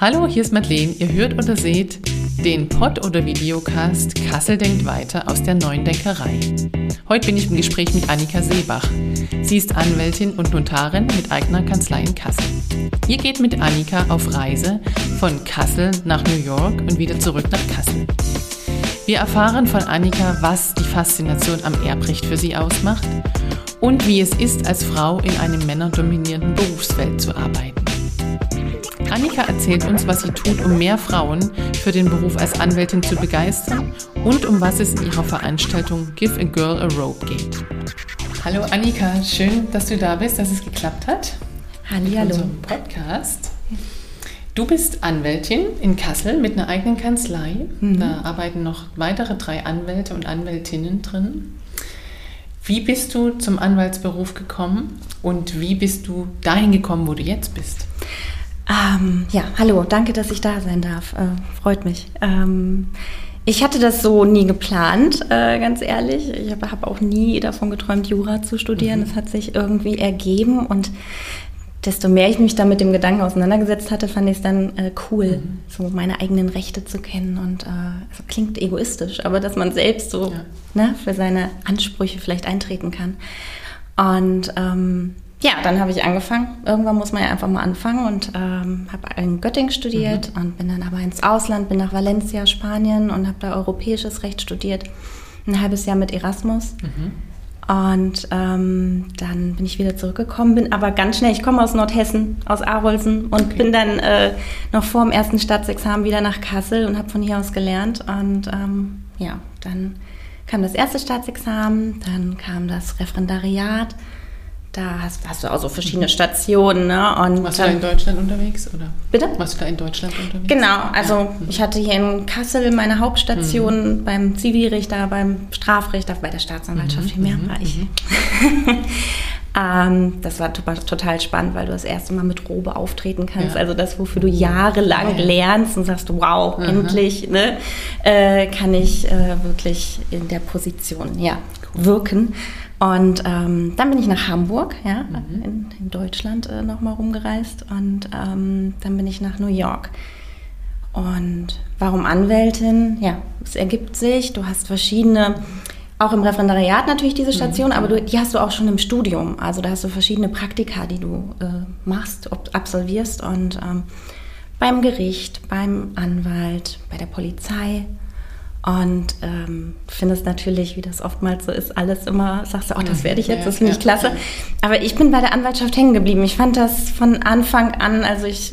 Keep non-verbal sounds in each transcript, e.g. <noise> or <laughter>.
Hallo, hier ist Madeleine. Ihr hört oder seht den Pod- oder Videocast Kassel denkt weiter aus der neuen Denkerei. Heute bin ich im Gespräch mit Annika Seebach. Sie ist Anwältin und Notarin mit eigener Kanzlei in Kassel. Ihr geht mit Annika auf Reise von Kassel nach New York und wieder zurück nach Kassel. Wir erfahren von Annika, was die Faszination am Erbrecht für sie ausmacht und wie es ist, als Frau in einem männerdominierten Berufsfeld zu arbeiten. Annika erzählt uns, was sie tut, um mehr Frauen für den Beruf als Anwältin zu begeistern und um was es in ihrer Veranstaltung Give a Girl a Rope geht. Hallo Annika, schön, dass du da bist, dass es geklappt hat. Hallo. Podcast. Du bist Anwältin in Kassel mit einer eigenen Kanzlei. Mhm. Da arbeiten noch weitere drei Anwälte und Anwältinnen drin. Wie bist du zum Anwaltsberuf gekommen und wie bist du dahin gekommen, wo du jetzt bist? Ähm, ja, hallo, danke, dass ich da sein darf. Äh, freut mich. Ähm, ich hatte das so nie geplant, äh, ganz ehrlich. Ich habe hab auch nie davon geträumt, Jura zu studieren. Es mhm. hat sich irgendwie ergeben und desto mehr ich mich dann mit dem Gedanken auseinandergesetzt hatte, fand ich es dann äh, cool, mhm. so meine eigenen Rechte zu kennen. Und äh, also klingt egoistisch, aber dass man selbst so ja. ne, für seine Ansprüche vielleicht eintreten kann. Und ähm, ja, dann habe ich angefangen. Irgendwann muss man ja einfach mal anfangen und ähm, habe in Göttingen studiert mhm. und bin dann aber ins Ausland, bin nach Valencia, Spanien und habe da europäisches Recht studiert. Ein halbes Jahr mit Erasmus. Mhm. Und ähm, dann bin ich wieder zurückgekommen, bin aber ganz schnell, ich komme aus Nordhessen, aus Arolsen und okay. bin dann äh, noch vor dem ersten Staatsexamen wieder nach Kassel und habe von hier aus gelernt. Und ähm, ja, dann kam das erste Staatsexamen, dann kam das Referendariat da hast, hast, du auch so verschiedene. Stationen. Ne? Und Warst du da in Deutschland unterwegs? Oder? Bitte? Warst du da in Deutschland unterwegs? Genau, also ja. Mhm. ich hatte hier in Kassel meine Hauptstation mhm. beim Zivilrichter, beim Strafrichter, bei der Staatsanwaltschaft, mhm. viel mehr mhm. war ich. Mhm. <laughs> ähm, das war total spannend, weil du das erste Mal mit Robe auftreten kannst. Ja. Also das, wofür du jahrelang ja. lernst und sagst, wow, endlich ne, äh, kann ich äh, wirklich in der Position ja, wirken. Und ähm, dann bin ich nach Hamburg, ja, mhm. in, in, Deutschland äh, nochmal rumgereist. Und ähm, dann bin ich nach New York. Und warum Anwältin? Ja, es ergibt sich. Du hast verschiedene, auch im Referendariat natürlich diese Station, mhm. aber du, die hast du auch schon im Studium. Also da hast du verschiedene Praktika, die du äh, machst, absolvierst. Und ähm, beim Gericht, beim Anwalt, bei der Polizei, und ähm, findest natürlich, wie das oftmals so ist, alles immer, sagst du, oh, das werde ich jetzt, das finde ich klasse. Aber ich bin bei der Anwaltschaft hängen geblieben. Ich fand das von Anfang an, also ich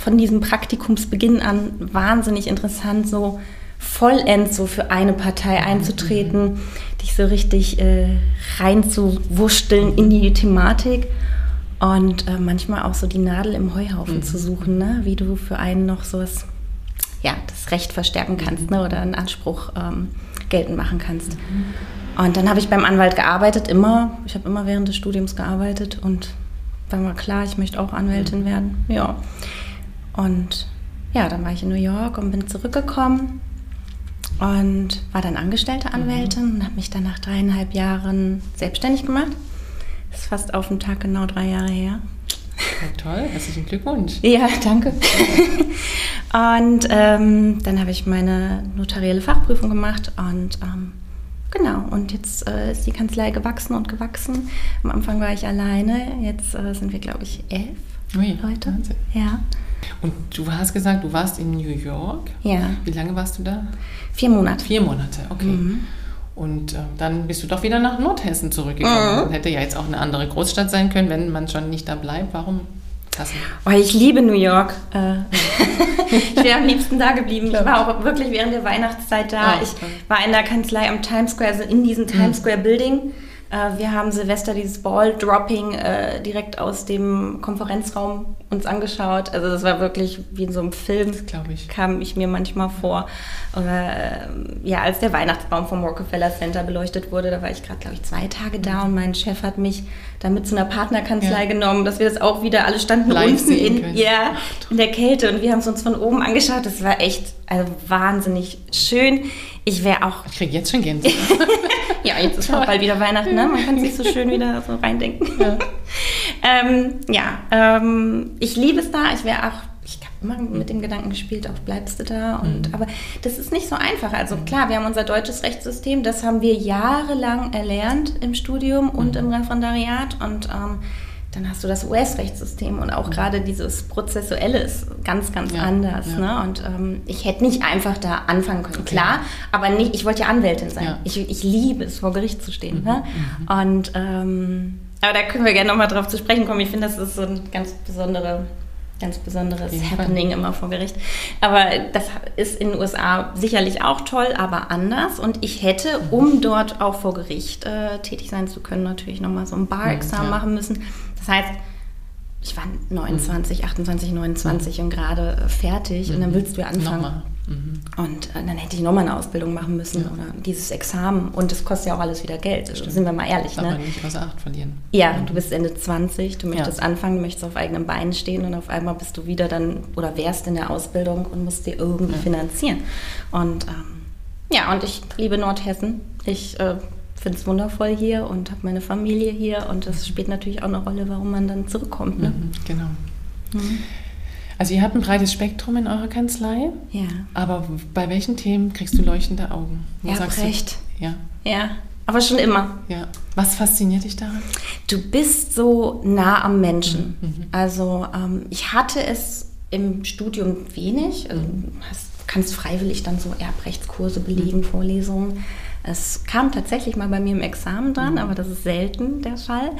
von diesem Praktikumsbeginn an wahnsinnig interessant, so vollends so für eine Partei einzutreten, dich so richtig äh, reinzuwurschteln in die Thematik und äh, manchmal auch so die Nadel im Heuhaufen mhm. zu suchen, ne? wie du für einen noch so was ja, das Recht verstärken kannst ne, oder einen Anspruch ähm, geltend machen kannst. Und dann habe ich beim Anwalt gearbeitet, immer. Ich habe immer während des Studiums gearbeitet und war mal klar, ich möchte auch Anwältin werden. Ja. Und ja, dann war ich in New York und bin zurückgekommen und war dann angestellte Anwältin und habe mich dann nach dreieinhalb Jahren selbstständig gemacht. Das ist fast auf den Tag genau drei Jahre her. Ja, toll, herzlichen Glückwunsch. Ja, danke. <laughs> und ähm, dann habe ich meine notarielle Fachprüfung gemacht und ähm, genau, und jetzt äh, ist die Kanzlei gewachsen und gewachsen. Am Anfang war ich alleine, jetzt äh, sind wir, glaube ich, elf Ui, Leute. Wahnsinn. Ja. Und du hast gesagt, du warst in New York. Ja. Wie lange warst du da? Vier Monate. Vier Monate, okay. Mhm. Und äh, dann bist du doch wieder nach Nordhessen zurückgekommen. Mhm. Hätte ja jetzt auch eine andere Großstadt sein können, wenn man schon nicht da bleibt. Warum Oh, ich liebe New York. Äh, <laughs> ich wäre am liebsten da geblieben. Ich war auch wirklich während der Weihnachtszeit da. Oh, ich war in der Kanzlei am Times Square, also in diesem Times mhm. Square Building. Äh, wir haben Silvester dieses Ball-Dropping äh, direkt aus dem Konferenzraum uns angeschaut. Also das war wirklich wie in so einem Film, glaube ich. kam ich mir manchmal vor. Oder äh, ja, als der Weihnachtsbaum vom Rockefeller Center beleuchtet wurde, da war ich gerade, glaube ich, zwei Tage da mhm. und mein Chef hat mich dann mit zu einer Partnerkanzlei ja. genommen, dass wir das auch wieder, alle standen Live unten in, ja, in der Kälte und wir haben es uns von oben angeschaut. Das war echt also wahnsinnig schön. Ich wäre auch. Ich kriege jetzt schon Gänsehaut. <laughs> ja, jetzt ist auch bald wieder Weihnachten, ne? Man kann sich so schön wieder so reindenken. Ja. <laughs> ähm, ja, ähm, ich liebe es da. Ich wäre auch ich habe immer mit dem Gedanken gespielt, auch bleibst du da. Und, mhm. Aber das ist nicht so einfach. Also klar, wir haben unser deutsches Rechtssystem, das haben wir jahrelang erlernt im Studium und mhm. im Referendariat. Und ähm, dann hast du das US-Rechtssystem und auch gerade dieses Prozessuelle ist ganz, ganz ja, anders. Ja. Ne? Und ähm, ich hätte nicht einfach da anfangen können, okay. klar, aber nicht, ich wollte ja Anwältin sein. Ja. Ich, ich liebe es, vor Gericht zu stehen. Mhm, ne? Mhm. Und ähm, aber da können wir gerne nochmal drauf zu sprechen kommen. Ich finde, das ist so ein ganz besonderer ganz besonderes Happening immer vor Gericht. Aber das ist in den USA sicherlich auch toll, aber anders. Und ich hätte, um dort auch vor Gericht äh, tätig sein zu können, natürlich nochmal so ein Bar-Examen ja. machen müssen. Das heißt, ich war 29, 28, 29 und gerade fertig mhm. und dann mhm. willst du ja anfangen. Nochmal. Mhm. Und äh, dann hätte ich nochmal eine Ausbildung machen müssen ja. oder dieses Examen. Und das kostet ja auch alles wieder Geld. Stimmt. Sind wir mal ehrlich. Darf ne? man nicht außer Acht verlieren. Ja, mhm. du bist Ende 20, du möchtest ja. anfangen, du möchtest auf eigenen Beinen stehen und auf einmal bist du wieder dann oder wärst in der Ausbildung und musst dir irgendwie ja. finanzieren. Und ähm, ja, und ich liebe Nordhessen. Ich äh, finde es wundervoll hier und habe meine Familie hier und das spielt natürlich auch eine Rolle, warum man dann zurückkommt. Ne? Mhm, genau. Mhm. Also ihr habt ein breites Spektrum in eurer Kanzlei. Ja. Aber bei welchen Themen kriegst du leuchtende Augen? Wo ja, recht. Ja. Ja. Aber schon immer. Ja. Was fasziniert dich daran? Du bist so nah am Menschen. Mhm. mhm. Also ähm, ich hatte es im Studium wenig. Also, hast, kannst freiwillig dann so Erbrechtskurse belegen, mhm. Vorlesungen. Es kam tatsächlich mal bei mir im Examen dran, mhm. aber das ist selten der Fall.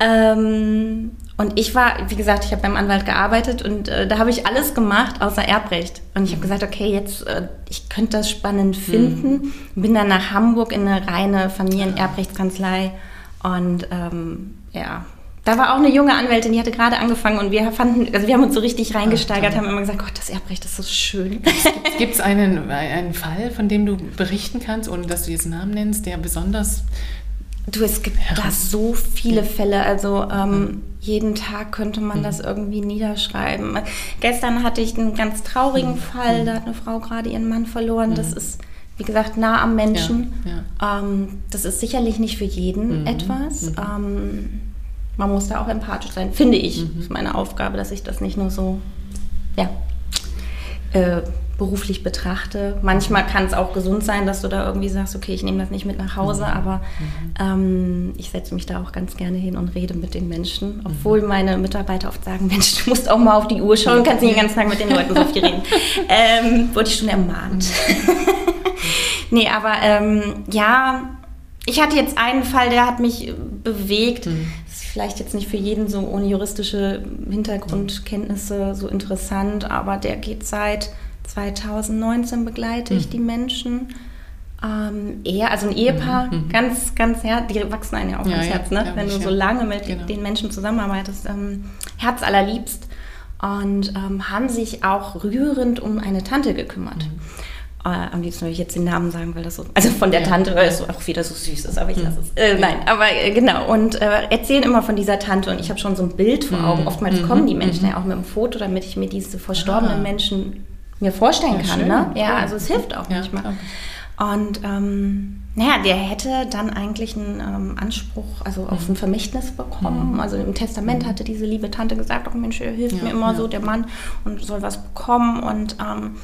Ähm, und ich war, wie gesagt, ich habe beim Anwalt gearbeitet und äh, da habe ich alles gemacht außer Erbrecht. Und ich habe mhm. gesagt, okay, jetzt, äh, ich könnte das spannend finden. Mhm. Bin dann nach Hamburg in eine reine Familienerbrechtskanzlei und ähm, ja, da war auch eine junge Anwältin, die hatte gerade angefangen und wir fanden, also wir haben uns so richtig reingesteigert, haben immer gesagt, Gott, das Erbrecht ist so schön. <laughs> Gibt es einen, einen Fall, von dem du berichten kannst, ohne dass du jetzt Namen nennst, der besonders Du, es gibt da so viele Fälle. Also ähm, jeden Tag könnte man mhm. das irgendwie niederschreiben. Gestern hatte ich einen ganz traurigen mhm. Fall. Da hat eine Frau gerade ihren Mann verloren. Das mhm. ist, wie gesagt, nah am Menschen. Ja, ja. Ähm, das ist sicherlich nicht für jeden mhm. etwas. Mhm. Ähm, man muss da auch empathisch sein, finde ich. Mhm. Das ist meine Aufgabe, dass ich das nicht nur so, ja, äh, beruflich betrachte. Manchmal kann es auch gesund sein, dass du da irgendwie sagst, okay, ich nehme das nicht mit nach Hause, mhm. aber mhm. ähm, ich setze mich da auch ganz gerne hin und rede mit den Menschen. Mhm. Obwohl meine Mitarbeiter oft sagen, <laughs> Mensch, du musst auch mal auf die Uhr schauen, kannst nicht den ganzen Tag mit den <laughs> Leuten so viel reden. Ähm, wurde ich schon ermahnt. Mhm. <laughs> nee, aber ähm, ja, ich hatte jetzt einen Fall, der hat mich bewegt. Mhm. Vielleicht jetzt nicht für jeden so ohne juristische Hintergrundkenntnisse so interessant, aber der geht seit 2019 begleite ich mhm. die Menschen. Ähm, eher, also ein Ehepaar, mhm. ganz, ganz, ja, die wachsen einem ja auch ja, ans Herz, ne? Ja, wenn du so lange mit genau. den Menschen zusammenarbeitest. Ähm, Herz allerliebst. Und ähm, haben sich auch rührend um eine Tante gekümmert. Mhm. Äh, am liebsten würde ich jetzt den Namen sagen, weil das so, also von der ja, Tante, weil es so, auch wieder so süß ist, aber ich lasse es. Äh, nein, aber äh, genau. Und äh, erzählen immer von dieser Tante und ich habe schon so ein Bild vor Augen. Oftmals mhm. kommen die Menschen ja auch mit einem Foto, damit ich mir diese verstorbenen ah. Menschen mir vorstellen ja, kann. Schön. Ne? Ja, also es hilft auch ja, manchmal. Okay. Und ähm, naja, der hätte dann eigentlich einen ähm, Anspruch, also auf ein Vermächtnis bekommen. Mhm. Also im Testament hatte diese liebe Tante gesagt, oh Mensch, hilft ja, mir immer so, der Mann, und soll was bekommen. Und ähm,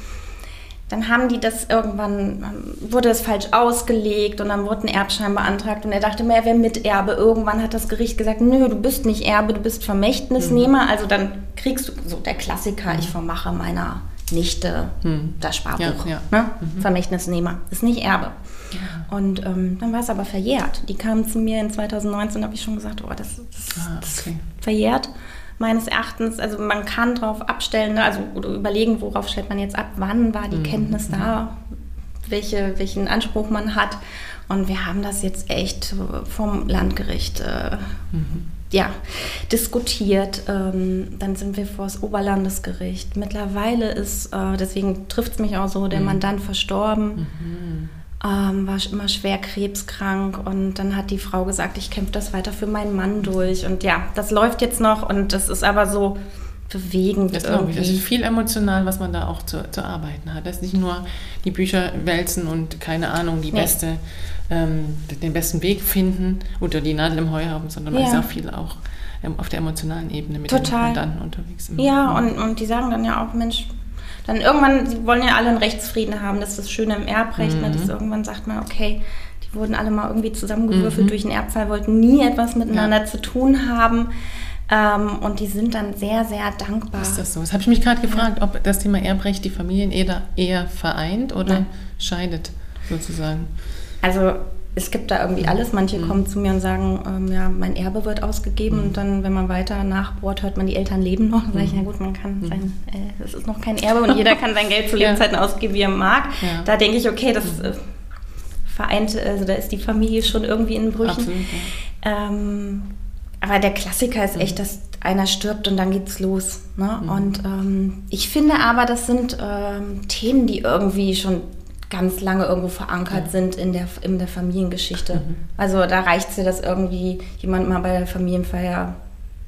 dann haben die das irgendwann, wurde es falsch ausgelegt und dann wurde ein Erbschein beantragt und er dachte mir, er wäre Miterbe. Irgendwann hat das Gericht gesagt, nö, du bist nicht Erbe, du bist Vermächtnisnehmer. Mhm. Also dann kriegst du so der Klassiker, ich vermache meiner Nichte hm. das Sparbuch. Ja, ja. Ne? Mhm. Vermächtnisnehmer. Ist nicht Erbe. Ja. Und ähm, dann war es aber verjährt. Die kamen zu mir in 2019, da habe ich schon gesagt, oh, das, das, ah, okay. das verjährt. Meines Erachtens, also man kann darauf abstellen, ne? also oder überlegen, worauf stellt man jetzt ab, wann war die mhm. Kenntnis da, welche, welchen Anspruch man hat. Und wir haben das jetzt echt vom Landgericht äh, mhm ja, diskutiert. Ähm, dann sind wir vor das Oberlandesgericht. Mittlerweile ist, äh, deswegen trifft es mich auch so, der mhm. Mandant verstorben. Mhm. Ähm, war immer schwer krebskrank und dann hat die Frau gesagt, ich kämpfe das weiter für meinen Mann durch. Und ja, das läuft jetzt noch und das ist aber so bewegend. Das glaube ich. Das ist viel emotional, was man da auch zu, zu arbeiten hat. Das ist nicht nur die Bücher wälzen und keine Ahnung, die nee. beste ähm, den besten Weg finden oder die Nadel im Heu haben, sondern ja. man ist auch viel auch ähm, auf der emotionalen Ebene mit Total. den Mandanten unterwegs. Ja, und, und die sagen dann ja auch, Mensch, dann irgendwann, sie wollen ja alle einen Rechtsfrieden haben, das ist das Schöne im Erbrecht, mhm. ne, dass irgendwann sagt man, okay, die wurden alle mal irgendwie zusammengewürfelt mhm. durch einen Erbfall, wollten nie etwas miteinander ja. zu tun haben. Ähm, und die sind dann sehr, sehr dankbar. Ist das so? Das habe ich mich gerade gefragt, ja. ob das Thema Erbrecht die Familien eher, eher vereint oder Nein. scheidet, sozusagen. Also es gibt da irgendwie alles. Manche mhm. kommen zu mir und sagen, ähm, ja, mein Erbe wird ausgegeben mhm. und dann, wenn man weiter nachbohrt, hört man, die Eltern leben noch. Dann sage ich, na mhm. gut, man kann mhm. sein, äh, das ist noch kein Erbe und jeder <laughs> kann sein Geld zu Lebzeiten ja. ausgeben, wie er mag. Ja. Da denke ich, okay, das mhm. äh, vereint, also da ist die Familie schon irgendwie in Brüchen. Absolut, ähm, aber der Klassiker ist echt, dass einer stirbt und dann geht's los. Ne? Und ähm, ich finde aber, das sind ähm, Themen, die irgendwie schon ganz lange irgendwo verankert ja. sind in der, in der Familiengeschichte. Mhm. Also da reicht es ja, dass irgendwie jemand mal bei der Familienfeier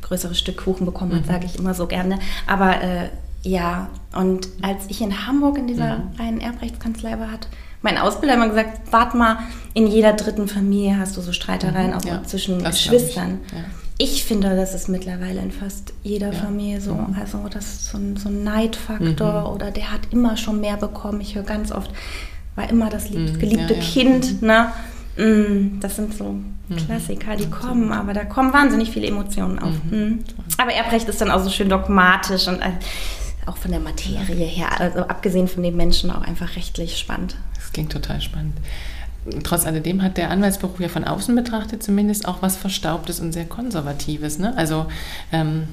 größeres Stück Kuchen bekommen hat, mhm. sage ich immer so gerne. Aber äh, ja, und als ich in Hamburg in dieser mhm. reinen Erbrechtskanzlei war, hat mein Ausbilder immer gesagt, wart mal, in jeder dritten Familie hast du so Streitereien mhm. auch ja, zwischen Geschwistern. Ich. Ja. ich. finde, das ist mittlerweile in fast jeder ja. Familie so. Also das ist so ein, so ein Neidfaktor mhm. oder der hat immer schon mehr bekommen. Ich höre ganz oft, war immer das mhm. geliebte ja, ja. Kind. Ne? Mm, das sind so mhm. Klassiker, die kommen, aber da kommen wahnsinnig viele Emotionen auf. Mhm. mhm. Aber Erbrecht ist dann auch so schön dogmatisch und äh, auch von der Materie her, also abgesehen von den Menschen, auch einfach rechtlich spannend. Das klingt total spannend. Trotz alledem hat der Anwaltsberuf ja von außen betrachtet zumindest auch was Verstaubtes und sehr Konservatives. Ne? Also ähm,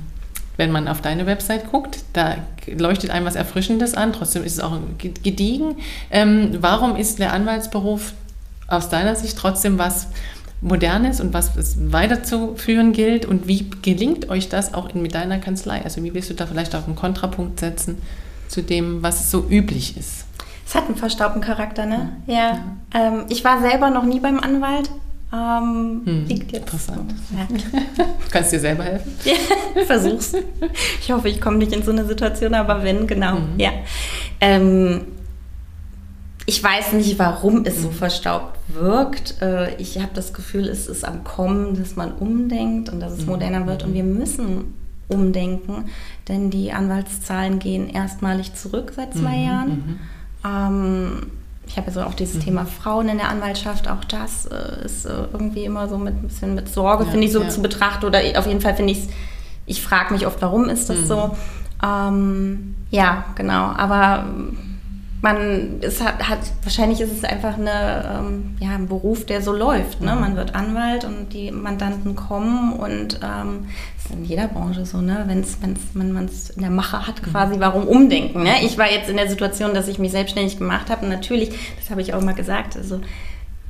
wenn man auf deine Website guckt, da leuchtet einem was Erfrischendes an, trotzdem ist es auch gediegen. Ähm, warum ist der Anwaltsberuf aus deiner Sicht trotzdem was Modernes und was es weiterzuführen gilt? Und wie gelingt euch das auch in, mit deiner Kanzlei? Also wie willst du da vielleicht auch einen Kontrapunkt setzen zu dem, was so üblich ist? Es hat einen verstaubten Charakter, ne? Ja. ja. Ähm, ich war selber noch nie beim Anwalt. Ähm, hm, liegt jetzt interessant. Ja. <laughs> Kannst dir selber helfen? ja, <laughs> versuch's. Ich hoffe, ich komme nicht in so eine Situation, aber wenn, genau, mhm. ja. Ähm, ich weiß nicht, warum es so mhm. verstaubt wirkt. Äh, ich habe das Gefühl, es ist am Kommen, dass man umdenkt und dass es mhm. moderner wird und wir müssen umdenken, denn die Anwaltszahlen gehen erstmalig zurück seit zwei mhm. Jahren. Mhm. Ähm, ich habe ja so auch dieses mhm. Thema Frauen in der Anwaltschaft, auch das äh, ist äh, irgendwie immer so mit ein bisschen mit Sorge, ja, finde ich, so ja. zu betrachten. Oder auf jeden Fall finde ich es, ich frage mich oft, warum ist das mhm. so? Ähm, ja, genau. Aber man es hat, hat, wahrscheinlich ist es einfach eine, ähm, ja, ein Beruf, der so läuft. Ne? Mhm. Man wird Anwalt und die Mandanten kommen und ähm, das ist in jeder Branche so, ne? Wenn's, wenn's, wenn man es in der Mache hat, quasi, mhm. warum umdenken? Ne? Ich war jetzt in der Situation, dass ich mich selbstständig gemacht habe und natürlich, das habe ich auch mal gesagt, also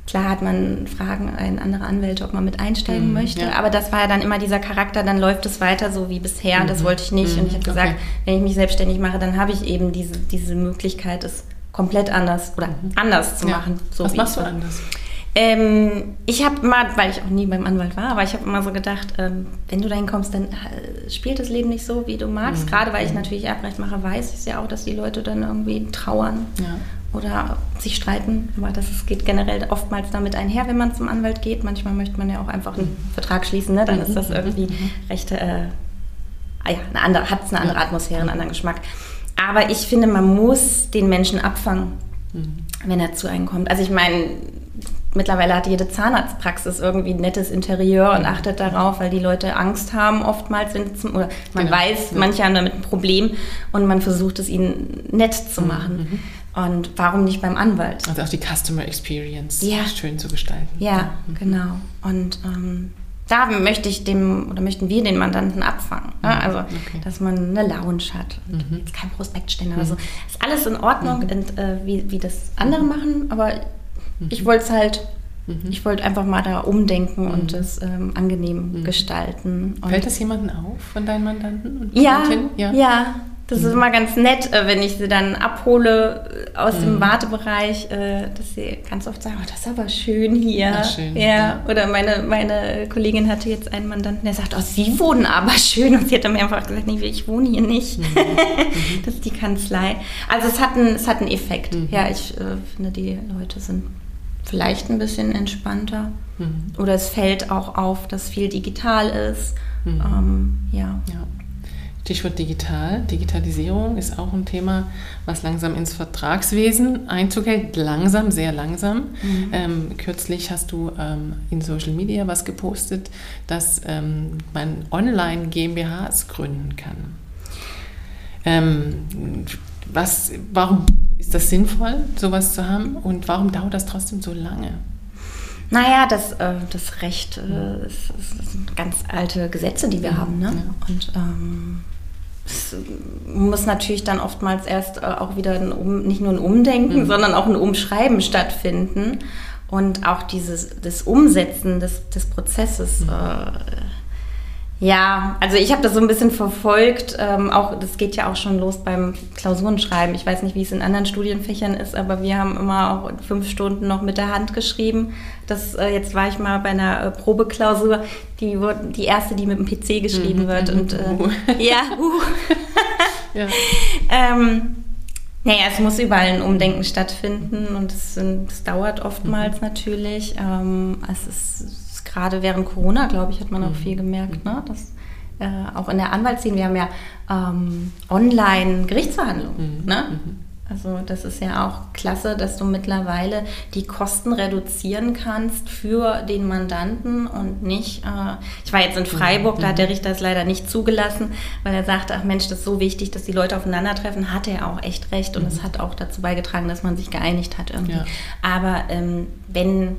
Klar hat man Fragen an andere Anwälte, ob man mit einsteigen mhm, möchte, ja. aber das war ja dann immer dieser Charakter, dann läuft es weiter so wie bisher, mhm. das wollte ich nicht. Mhm, und ich habe gesagt, okay. wenn ich mich selbstständig mache, dann habe ich eben diese, diese Möglichkeit, es komplett anders oder mhm. anders zu machen. So Was machst du anders? Ähm, ich habe immer, weil ich auch nie beim Anwalt war, aber ich habe immer so gedacht, ähm, wenn du dahin kommst, dann äh, spielt das Leben nicht so, wie du magst. Mhm. Gerade weil ich mhm. natürlich Erbrecht mache, weiß ich ja auch, dass die Leute dann irgendwie trauern. Ja oder sich streiten. Aber das geht generell oftmals damit einher, wenn man zum Anwalt geht. Manchmal möchte man ja auch einfach einen Vertrag schließen, ne? dann ist das irgendwie recht, äh, ah ja, eine andere, hat es eine andere Atmosphäre, einen anderen Geschmack. Aber ich finde, man muss den Menschen abfangen, mhm. wenn er zu einem kommt. Also ich meine, mittlerweile hat jede Zahnarztpraxis irgendwie ein nettes Interieur und achtet darauf, weil die Leute Angst haben oftmals, wenn zum, oder man genau. weiß, manche haben damit ein Problem und man versucht es ihnen nett zu machen. Mhm. Und warum nicht beim Anwalt? Also auch die Customer Experience ja. schön zu gestalten. Ja, mhm. genau. Und ähm, da möchte ich dem oder möchten wir den Mandanten abfangen. Ne? Mhm. Also, okay. dass man eine Lounge hat und mhm. kein Prospektständer. Mhm. Also ist alles in Ordnung, mhm. und, äh, wie, wie das andere mhm. machen, aber mhm. ich wollte es halt ich wollte einfach mal da umdenken mhm. und es ähm, angenehm mhm. gestalten. Und Fällt das jemandem auf von deinen Mandanten? ja, ja, ja, das ist immer ganz nett, äh, wenn ich sie dann abhole äh, aus mhm. dem Wartebereich, äh, dass sie ganz oft sagen, oh, das ist aber schön hier. Ja, schön, ja. ja. Oder meine, meine Kollegin hatte jetzt einen Mandanten, der sagt, oh, Sie wohnen aber schön. Und sie hat mir einfach gesagt, nee, ich wohne hier nicht. Mhm. mhm. <laughs> das ist die Kanzlei. Also es hat einen, es hat einen Effekt. Mhm. Ja, ich äh, finde, die Leute sind vielleicht ein bisschen entspannter. Mhm. Oder es fällt auch auf, dass viel digital ist Mhm. Ähm, ja. ja. Stichwort digital. Digitalisierung ist auch ein Thema, was langsam ins Vertragswesen Einzug hält. Langsam, sehr langsam. Mhm. Ähm, kürzlich hast du ähm, in Social Media was gepostet, dass ähm, man online GmbHs gründen kann. Ähm, was, warum ist das sinnvoll, sowas zu haben und warum dauert das trotzdem so lange? Naja, das, äh, das Recht äh, ist, ist, sind ganz alte Gesetze, die wir ja, haben. Ne? Ja. Und ähm, es muss natürlich dann oftmals erst äh, auch wieder ein um, nicht nur ein Umdenken, mhm. sondern auch ein Umschreiben stattfinden. Und auch dieses das Umsetzen des, des Prozesses mhm. äh, ja, also ich habe das so ein bisschen verfolgt. Ähm, auch das geht ja auch schon los beim Klausurenschreiben. Ich weiß nicht, wie es in anderen Studienfächern ist, aber wir haben immer auch fünf Stunden noch mit der Hand geschrieben. Das äh, jetzt war ich mal bei einer äh, Probeklausur, die die erste, die mit dem PC geschrieben mhm, wird. Und äh, uh. <laughs> ja, uh. <laughs> ja. ähm, naja, es muss überall ein Umdenken stattfinden und es, es dauert oftmals mhm. natürlich. Ähm, es ist gerade während Corona, glaube ich, hat man auch mhm. viel gemerkt, ne? dass äh, auch in der Anwaltsszene, wir haben ja ähm, Online-Gerichtsverhandlungen. Mhm. Ne? Mhm. Also das ist ja auch klasse, dass du mittlerweile die Kosten reduzieren kannst für den Mandanten und nicht, äh, ich war jetzt in Freiburg, mhm. da hat der Richter es leider nicht zugelassen, weil er sagte, ach Mensch, das ist so wichtig, dass die Leute aufeinandertreffen, hat er auch echt recht und es mhm. hat auch dazu beigetragen, dass man sich geeinigt hat irgendwie. Ja. Aber ähm, wenn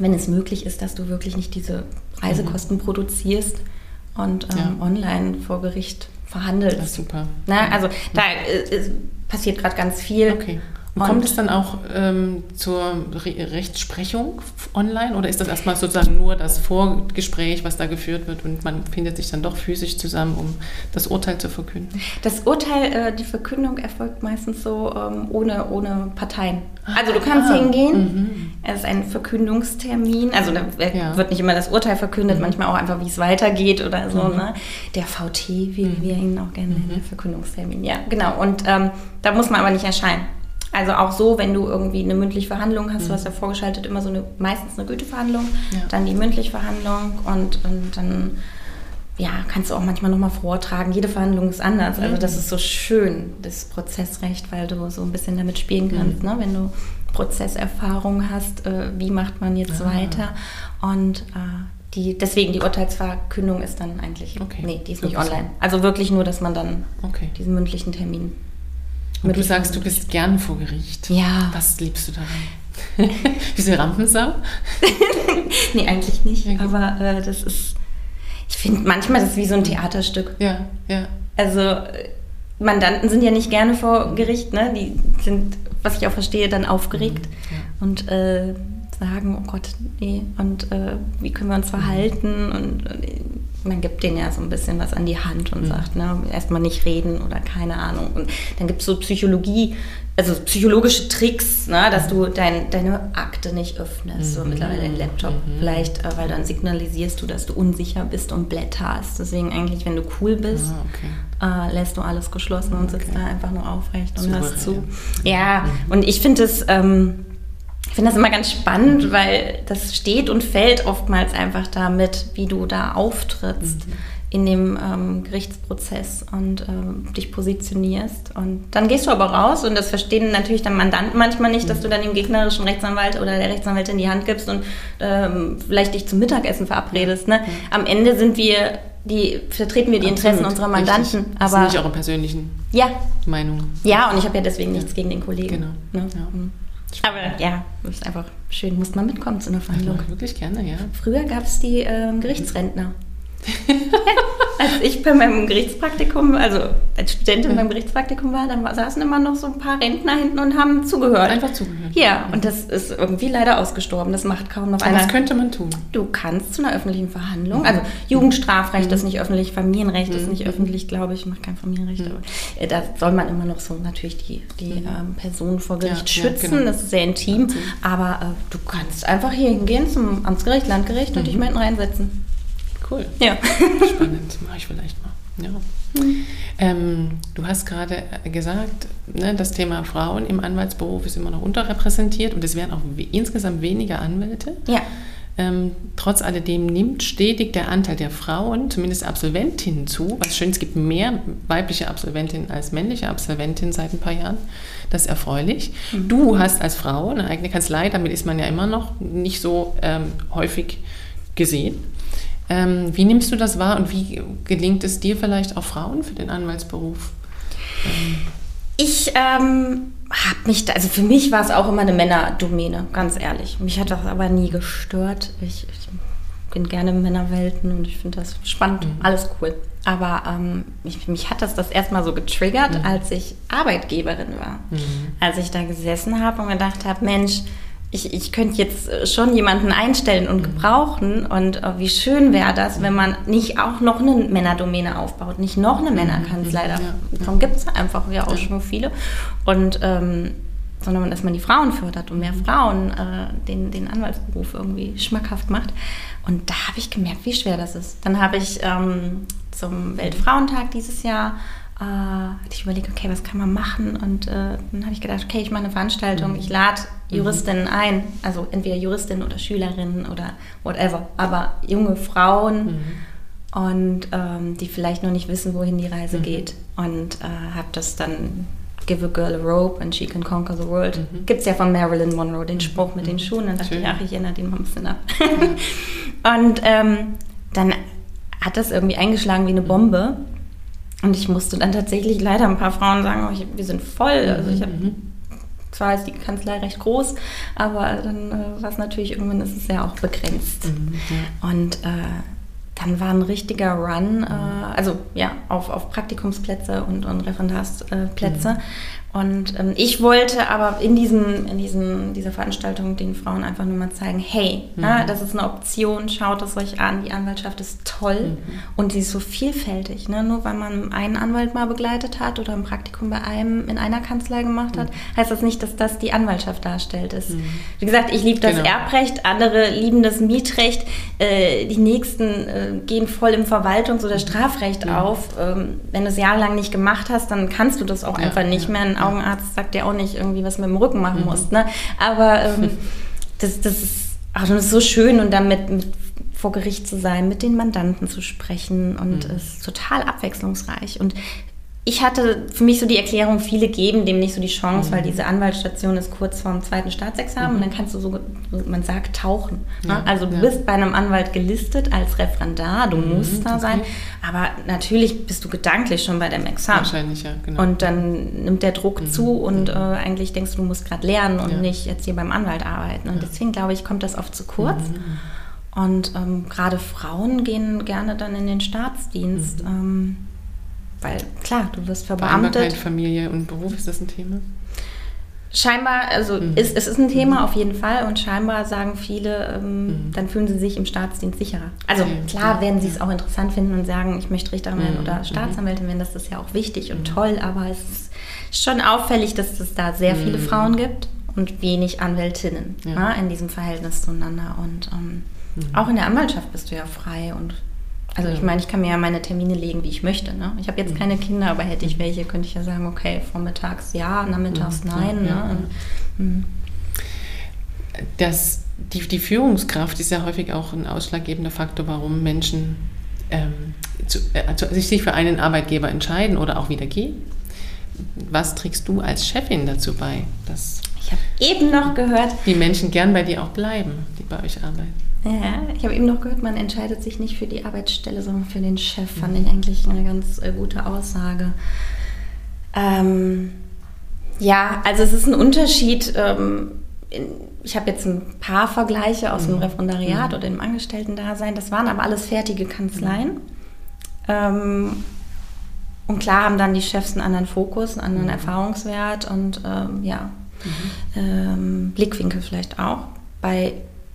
wenn es möglich ist, dass du wirklich nicht diese Reisekosten mhm. produzierst und ähm, ja. online vor Gericht verhandelst. Das ist super. Na, also da äh, passiert gerade ganz viel. Okay. Und kommt es dann auch ähm, zur Re Rechtsprechung online oder ist das erstmal sozusagen nur das Vorgespräch, was da geführt wird und man findet sich dann doch physisch zusammen, um das Urteil zu verkünden? Das Urteil, äh, die Verkündung erfolgt meistens so ähm, ohne, ohne Parteien. Also du kannst ah, hingehen, mhm. es ist ein Verkündungstermin, also da ja. wird nicht immer das Urteil verkündet, mhm. manchmal auch einfach, wie es weitergeht oder so. Mhm. Ne? Der VT, wie mhm. wir ihn auch gerne nennen, mhm. Verkündungstermin. Ja, genau. Und ähm, da muss man aber nicht erscheinen. Also auch so, wenn du irgendwie eine mündliche Verhandlung hast, mhm. du hast ja vorgeschaltet immer so eine, meistens eine Güteverhandlung, ja. dann die mündliche Verhandlung und, und dann ja, kannst du auch manchmal nochmal vortragen. Jede Verhandlung ist anders. Also das mhm. ist so schön, das Prozessrecht, weil du so ein bisschen damit spielen mhm. kannst, mhm. ne? wenn du Prozesserfahrung hast, äh, wie macht man jetzt ah. weiter. Und äh, die, deswegen die Urteilsverkündung ist dann eigentlich, okay. nee, die ist nicht online. Also wirklich nur, dass man dann okay. diesen mündlichen Termin und du sagst, du bist gern vor Gericht. Ja. Was liebst du daran? <laughs> Diese Rampensau? <laughs> nee, eigentlich nicht. Okay. Aber äh, das ist, ich finde manchmal das ist wie so ein Theaterstück. Ja, ja. Also äh, Mandanten sind ja nicht gerne vor Gericht, ne? Die sind, was ich auch verstehe, dann aufgeregt mhm, ja. und äh, sagen, oh Gott, nee, und äh, wie können wir uns verhalten und äh, man gibt denen ja so ein bisschen was an die Hand und mhm. sagt, ne, erstmal nicht reden oder keine Ahnung. Und dann gibt es so Psychologie, also psychologische Tricks, ne, dass du dein, deine Akte nicht öffnest, mhm. so mittlerweile den Laptop. Mhm. Vielleicht, äh, weil dann signalisierst du, dass du unsicher bist und blätterst. Deswegen eigentlich, wenn du cool bist, ah, okay. äh, lässt du alles geschlossen und sitzt okay. da einfach nur aufrecht und Super, hörst zu. Ja, ja mhm. und ich finde es... Ähm, ich finde das immer ganz spannend, weil das steht und fällt oftmals einfach damit, wie du da auftrittst mhm. in dem ähm, Gerichtsprozess und ähm, dich positionierst. Und dann gehst du aber raus und das verstehen natürlich dann Mandanten manchmal nicht, mhm. dass du dann dem gegnerischen Rechtsanwalt oder der Rechtsanwältin die Hand gibst und ähm, vielleicht dich zum Mittagessen verabredest. Ne? Am Ende sind wir die vertreten wir die Absolut, Interessen unserer Mandanten. Richtig. Das aber sind nicht eure persönlichen ja. Meinungen. Ja, und ich habe ja deswegen nichts gegen den Kollegen. Genau. Ne? Ja. Mhm. Aber ja, das ist einfach schön. Muss man mitkommen zu einer Verhandlung. Wirklich gerne, ja. Früher gab es die äh, Gerichtsrentner. <laughs> als ich bei meinem Gerichtspraktikum, also als Studentin beim Gerichtspraktikum war, dann saßen immer noch so ein paar Rentner hinten und haben zugehört. Einfach zugehört. Ja, und das ist irgendwie leider ausgestorben. Das macht kaum noch einer. Was könnte man tun? Du kannst zu einer öffentlichen Verhandlung, also Jugendstrafrecht mhm. ist nicht öffentlich, Familienrecht mhm. ist nicht öffentlich, glaube ich, macht kein Familienrecht, mhm. aber äh, da soll man immer noch so natürlich die, die mhm. ähm, Person vor Gericht ja, schützen. Ja, genau. Das ist sehr intim, aber äh, du kannst einfach hier hingehen zum Amtsgericht, Landgericht und dich mhm. hinten reinsetzen. Cool. Ja. Spannend, mache ich vielleicht mal. Ja. Mhm. Ähm, du hast gerade äh, gesagt, ne, das Thema Frauen im Anwaltsberuf ist immer noch unterrepräsentiert und es werden auch we insgesamt weniger Anwälte. Ja. ähm, trotz alledem nimmt stetig der Anteil der Frauen, zumindest Absolventinnen, zu. Was schön, es gibt mehr weibliche Absolventinnen als männliche Absolventinnen seit ein paar Jahren. Das ist erfreulich. Mhm. Du hast als Frau eine eigene Kanzlei, damit ist man ja immer noch nicht so ähm, häufig gesehen. Ähm, wie nimmst du das wahr und wie gelingt es dir vielleicht auch Frauen für den Anwaltsberuf? Ähm, ich ähm, habe mich, da, also für mich war es auch immer eine Männerdomäne, ganz ehrlich. Mich hat das aber nie gestört. Ich, ich bin gerne in Männerwelten und ich finde das spannend, mhm. alles cool. Aber ähm, mich, mich, hat das das erstmal so getriggert, mhm. als ich Arbeitgeberin war. Mhm. Als ich da gesessen habe und gedacht habe, Mensch, ich, ich könnte jetzt äh, schon jemanden einstellen und gebrauchen. Und äh, wie schön wäre das, wenn man nicht auch noch eine Männerdomäne aufbaut, nicht noch eine Männerkanzlei. Davon gibt es einfach ja auch schon viele. Und ähm, sondern dass man die Frauen fördert und mehr Frauen äh, den, den Anwaltsberuf irgendwie schmackhaft macht. Und da habe ich gemerkt, wie schwer das ist. Dann habe ich ähm, zum Weltfrauentag dieses Jahr äh, hatte ich überlegt, okay, was kann man machen? Und äh, dann habe ich gedacht, okay, ich mache eine Veranstaltung, ich lade mhm. Juristinnen ein, also entweder Juristinnen oder Schülerinnen oder whatever, aber junge Frauen mhm. und ähm, die vielleicht noch nicht wissen, wohin die Reise mhm. geht. Und äh, habe das dann Give a girl a rope and she can conquer the world. Mhm. Gibt es ja von Marilyn Monroe, den Spruch mit den mhm. Schuhen. Dann dachte Schön. ich, ach, ich erinnere den mal ein bisschen ab. <laughs> und ähm, dann hat das irgendwie eingeschlagen wie eine Bombe. Und ich musste dann tatsächlich leider ein paar Frauen sagen, oh, ich, wir sind voll. Also ich habe mhm. zwar ist die Kanzlei recht groß, aber dann äh, war es natürlich irgendwann ist es ja auch begrenzt. Mhm. Und äh, dann war ein richtiger Run, äh, also ja, auf, auf Praktikumsplätze und, und Referendarsplätze. Mhm. Und ähm, ich wollte aber in, diesem, in diesem, dieser Veranstaltung den Frauen einfach nur mal zeigen, hey, mhm. na, das ist eine Option, schaut es euch an, die Anwaltschaft ist toll mhm. und sie ist so vielfältig. Ne? Nur weil man einen Anwalt mal begleitet hat oder ein Praktikum bei einem in einer Kanzlei gemacht hat, mhm. heißt das nicht, dass das die Anwaltschaft darstellt. Ist. Mhm. Wie gesagt, ich liebe das genau. Erbrecht, andere lieben das Mietrecht, äh, die nächsten äh, gehen voll im Verwaltungs- oder mhm. Strafrecht auf. Ähm, wenn du es jahrelang nicht gemacht hast, dann kannst du das auch ja, einfach nicht ja. mehr Augenarzt sagt ja auch nicht irgendwie, was du mit dem Rücken machen mhm. musst. Ne? Aber ähm, <laughs> das, das, ist, ist so schön und damit mit, vor Gericht zu sein, mit den Mandanten zu sprechen und mhm. ist total abwechslungsreich. Und ich hatte für mich so die Erklärung, viele geben dem nicht so die Chance, mhm. weil diese Anwaltsstation ist kurz vorm zweiten Staatsexamen mhm. und dann kannst du so, man sagt, tauchen. Ne? Ja, also du ja. bist bei einem Anwalt gelistet als Referendar, du mhm, musst da sein, aber natürlich bist du gedanklich schon bei dem Examen. Wahrscheinlich, ja, genau. Und dann nimmt der Druck mhm. zu und mhm. äh, eigentlich denkst du, du musst gerade lernen und ja. nicht jetzt hier beim Anwalt arbeiten. Und deswegen glaube ich, kommt das oft zu kurz. Mhm. Und ähm, gerade Frauen gehen gerne dann in den Staatsdienst. Ähm, weil klar, du wirst verbeamtet. Familie und Beruf, ist das ein Thema? Scheinbar, also mhm. ist, es ist ein Thema mhm. auf jeden Fall und scheinbar sagen viele, ähm, mhm. dann fühlen sie sich im Staatsdienst sicherer. Also okay. klar werden sie es auch interessant finden und sagen, ich möchte Richterin werden mhm. oder mhm. Staatsanwältin werden, das ist ja auch wichtig und mhm. toll, aber es ist schon auffällig, dass es da sehr viele Frauen gibt und wenig Anwältinnen ja. Ja, in diesem Verhältnis zueinander. Und ähm, auch in der Anwaltschaft bist du ja frei und also ich meine, ich kann mir ja meine Termine legen, wie ich möchte. Ne? Ich habe jetzt keine Kinder, aber hätte ich welche, könnte ich ja sagen, okay, vormittags ja, nachmittags nein. Ja, ne? ja. Mhm. Das, die, die Führungskraft ist ja häufig auch ein ausschlaggebender Faktor, warum Menschen ähm, zu, äh, sich für einen Arbeitgeber entscheiden oder auch wieder gehen. Was trägst du als Chefin dazu bei, dass ich habe eben noch gehört, die Menschen gern bei dir auch bleiben, bei euch arbeiten? Ja, ich habe eben noch gehört, man entscheidet sich nicht für die Arbeitsstelle, sondern für den Chef. Fand ich eigentlich eine ganz äh, gute Aussage. Ähm, ja, also es ist ein Unterschied. Ähm, in, ich habe jetzt ein paar Vergleiche aus mhm. dem Referendariat mhm. oder dem Angestellten-Dasein. Das waren aber alles fertige Kanzleien. Mhm. Ähm, und klar haben dann die Chefs einen anderen Fokus, einen anderen mhm. Erfahrungswert und ähm, ja, mhm. ähm, Blickwinkel vielleicht auch. Bei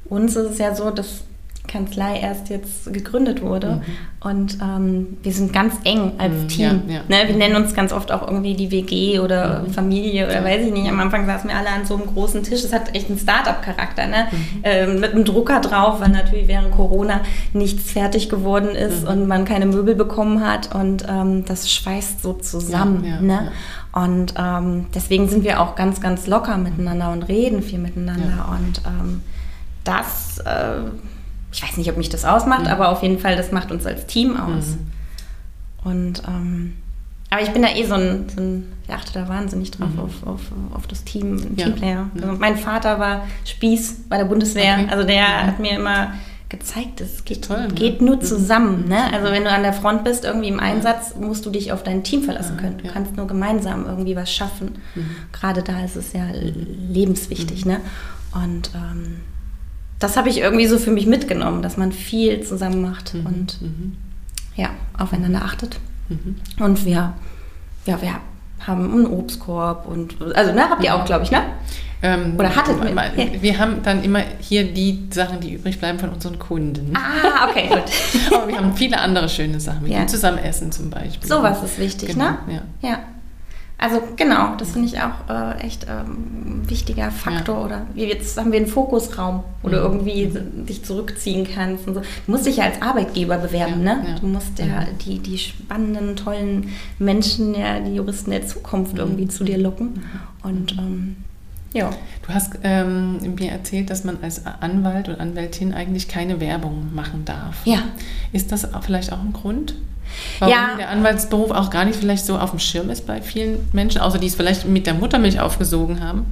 uns ist es ja so, dass Kanzlei erst jetzt gegründet wurde. Mhm. Und ähm, wir sind ganz eng als mhm, Team. Ja, ja. Ne? Wir nennen uns ganz oft auch irgendwie die WG oder mhm. Familie oder ja. weiß ich nicht. Am Anfang saßen wir alle an so einem großen Tisch. Es hat echt einen Start-up-Charakter. Ne? Mhm. Ähm, mit einem Drucker drauf, weil natürlich während Corona nichts fertig geworden ist mhm. und man keine Möbel bekommen hat. Und ähm, das schweißt so zusammen. ne? Und ähm, deswegen sind wir auch ganz, ganz locker miteinander und reden viel miteinander. Und ähm, das, äh, ich weiß nicht, ob mich das ausmacht, mhm. aber auf jeden Fall, das macht uns als Team aus. Mhm. Und ähm, aber ich bin da eh so ein, so ein ich achte da wahnsinnig drauf mhm. auf, auf, auf das Team, ja. Teamplayer. Also mein Vater war Spieß bei der Bundeswehr, okay. also der ja. hat mir immer gezeigt, es geht, Toll, ne? geht nur mhm. zusammen. Ne? Also wenn du an der Front bist, irgendwie im Einsatz, musst du dich auf dein Team verlassen können. Du kannst nur gemeinsam irgendwie was schaffen. Mhm. Gerade da ist es ja lebenswichtig. Mhm. Ne? Und ähm, das habe ich irgendwie so für mich mitgenommen, dass man viel zusammen macht mhm. und mhm. ja, aufeinander achtet. Mhm. Und wir, ja, wir haben einen Obstkorb und also ne, habt ihr auch, glaube ich, ne? Ähm, Oder hattet ihr? Wir haben dann immer hier die Sachen, die übrig bleiben von unseren Kunden. Ah, okay, <laughs> gut. Aber wir haben viele andere schöne Sachen. Wir ja. zusammen essen zum Beispiel. Sowas ist wichtig, genau, ne? Ja. ja. Also genau, das finde ich auch äh, echt ähm, wichtiger Faktor. Ja. Oder jetzt haben wir einen Fokusraum, wo du mhm. irgendwie mhm. dich zurückziehen kannst. Und so. Du musst dich ja als Arbeitgeber bewerben, ja, ne? Ja. Du musst ja mhm. die, die spannenden, tollen Menschen, ja, die Juristen der Zukunft mhm. irgendwie zu dir locken. Und ähm, ja. Du hast ähm, mir erzählt, dass man als Anwalt und Anwältin eigentlich keine Werbung machen darf. Ja. Ist das vielleicht auch ein Grund? Warum ja. der Anwaltsberuf auch gar nicht vielleicht so auf dem Schirm ist bei vielen Menschen, außer die es vielleicht mit der Muttermilch aufgesogen haben?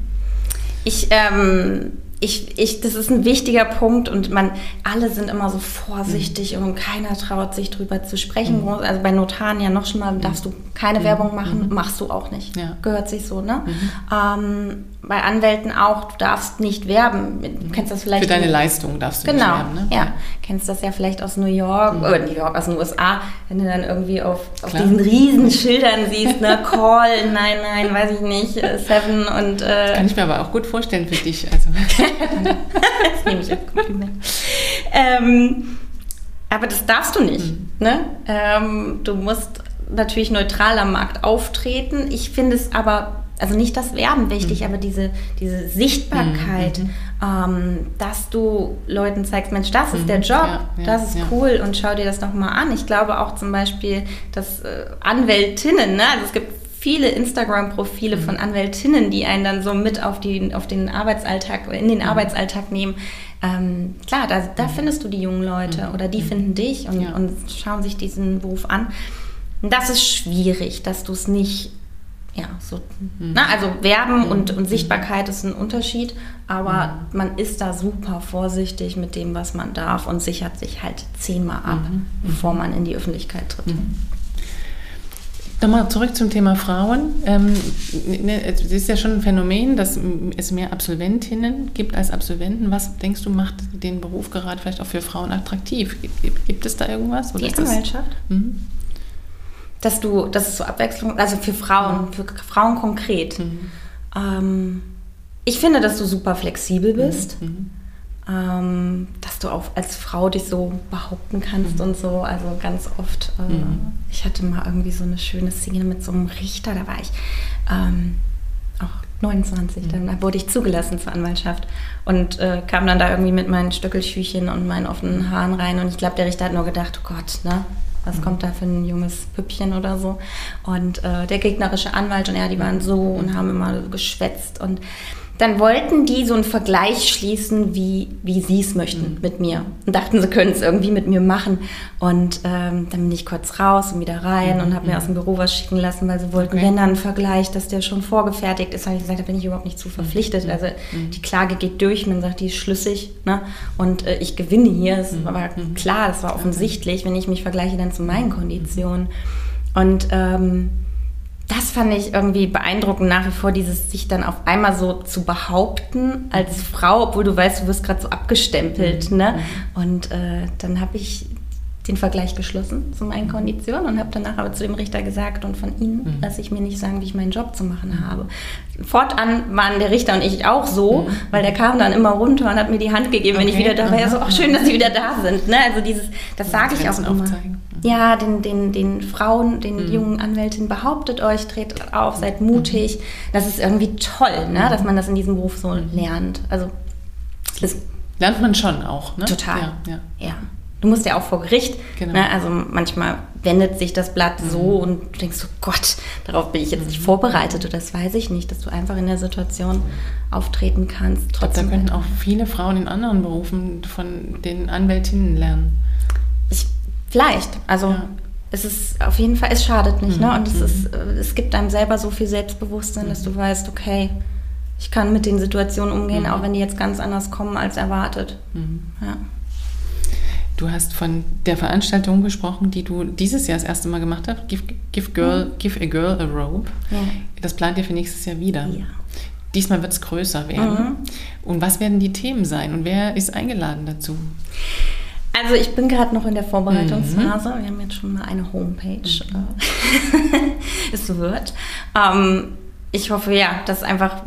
Ich, ähm, ich, ich, das ist ein wichtiger Punkt und man, alle sind immer so vorsichtig mhm. und keiner traut sich drüber zu sprechen. Mhm. Also bei Notaren ja noch schon mal, darfst du keine mhm. Werbung machen, mhm. machst du auch nicht. Ja. Gehört sich so, ne? Mhm. Ähm, bei Anwälten auch, du darfst nicht werben. Du kennst das vielleicht. Für deine Leistung darfst du genau, nicht werben, ne? Ja, kennst das ja vielleicht aus New York, mhm. oder New York, aus den USA, wenn du dann irgendwie auf, auf diesen riesen <laughs> Schildern siehst, ne, Call, nein, nein, weiß ich nicht, äh, Seven und... Äh, kann ich mir aber auch gut vorstellen für dich. Also. <laughs> das nehme ich als Kompliment. Ähm, aber das darfst du nicht. Mhm. Ne? Ähm, du musst natürlich neutral am Markt auftreten. Ich finde es aber also nicht das Werben wichtig, mhm. aber diese, diese Sichtbarkeit, mhm. ähm, dass du Leuten zeigst, Mensch, das ist der mhm. Job, ja, ja, das ist ja. cool und schau dir das doch mal an. Ich glaube auch zum Beispiel, dass äh, Anwältinnen, ne? also es gibt viele Instagram-Profile mhm. von Anwältinnen, die einen dann so mit auf, die, auf den Arbeitsalltag, in den mhm. Arbeitsalltag nehmen. Ähm, klar, da, da mhm. findest du die jungen Leute oder die finden dich und, und schauen sich diesen Beruf an. Das ist schwierig, dass du es nicht ja, so, mhm. na, also Werben mhm. und, und Sichtbarkeit ist ein Unterschied, aber mhm. man ist da super vorsichtig mit dem, was man darf und sichert sich halt zehnmal ab, mhm. mhm. bevor man in die Öffentlichkeit tritt. Mhm. Nochmal zurück zum Thema Frauen. Ähm, ne, es ist ja schon ein Phänomen, dass es mehr Absolventinnen gibt als Absolventen. Was denkst du, macht den Beruf gerade vielleicht auch für Frauen attraktiv? Gibt, gibt es da irgendwas? Oder die Anwaltschaft? Mhm dass du, das ist so Abwechslung, also für Frauen, mhm. für Frauen konkret. Mhm. Ähm, ich finde, dass du super flexibel bist. Mhm. Mhm. Ähm, dass du auch als Frau dich so behaupten kannst mhm. und so. Also ganz oft, äh, mhm. ich hatte mal irgendwie so eine schöne Szene mit so einem Richter, da war ich ähm, auch 29, dann wurde ich zugelassen zur Anwaltschaft und äh, kam dann da irgendwie mit meinen Stöckelschüchen und meinen offenen Haaren rein und ich glaube, der Richter hat nur gedacht, oh Gott, ne? was kommt da für ein junges Püppchen oder so. Und äh, der gegnerische Anwalt und er, die waren so und haben immer geschwätzt und dann wollten die so einen Vergleich schließen, wie, wie sie es möchten mhm. mit mir. Und dachten, sie können es irgendwie mit mir machen. Und ähm, dann bin ich kurz raus und wieder rein mhm. und habe mir aus dem Büro was schicken lassen, weil sie wollten, okay. wenn dann ein Vergleich, dass der schon vorgefertigt ist, habe ich gesagt, da bin ich überhaupt nicht zu verpflichtet. Mhm. Also mhm. die Klage geht durch, man sagt, die ist schlüssig ne? und äh, ich gewinne hier. Mhm. war mhm. klar, das war offensichtlich, wenn ich mich vergleiche dann zu meinen Konditionen. Und ähm, das fand ich irgendwie beeindruckend nach wie vor, dieses sich dann auf einmal so zu behaupten als Frau, obwohl du weißt, du wirst gerade so abgestempelt. Mhm. Ne? Mhm. Und äh, dann habe ich den Vergleich geschlossen zu meinen Konditionen und habe danach aber zu dem Richter gesagt und von Ihnen mhm. lasse ich mir nicht sagen, wie ich meinen Job zu machen habe. Fortan waren der Richter und ich auch so, mhm. weil der kam dann immer runter und hat mir die Hand gegeben, okay. wenn ich wieder da war. Ja, so, ach schön, dass Sie wieder da sind. Ne? Also dieses, das sage ich auch immer. Aufzeigen. Ja, den, den, den Frauen, den mhm. jungen Anwältinnen, behauptet euch, tretet auf, seid mutig. Das ist irgendwie toll, ne? dass man das in diesem Beruf so mhm. lernt. Also das lernt man schon auch, ne? Total. ja. ja. ja. du musst ja auch vor Gericht. Genau. Ne? Also manchmal wendet sich das Blatt mhm. so und du denkst so, Gott, darauf bin ich jetzt nicht mhm. vorbereitet oder das weiß ich nicht, dass du einfach in der Situation auftreten kannst. Trotzdem da könnten auch viele Frauen in anderen Berufen von den Anwältinnen lernen. Ich, vielleicht. Also ja. es ist auf jeden Fall, es schadet nicht. Ne? Mhm. Ne? Und es, mhm. ist, äh, es gibt einem selber so viel Selbstbewusstsein, dass du weißt, okay, ich kann mit den Situationen umgehen, mhm. auch wenn die jetzt ganz anders kommen als erwartet. Mhm. Ja. Du hast von der Veranstaltung gesprochen, die du dieses Jahr das erste Mal gemacht hast. Give, give, girl, mhm. give a Girl a Rope. Ja. Das plant ihr für nächstes Jahr wieder. Ja. Diesmal wird es größer werden. Mhm. Und was werden die Themen sein? Und wer ist eingeladen dazu? Also ich bin gerade noch in der Vorbereitungsphase. Mhm. Wir haben jetzt schon mal eine Homepage. Mhm. <laughs> es wird. Ähm, ich hoffe ja, dass einfach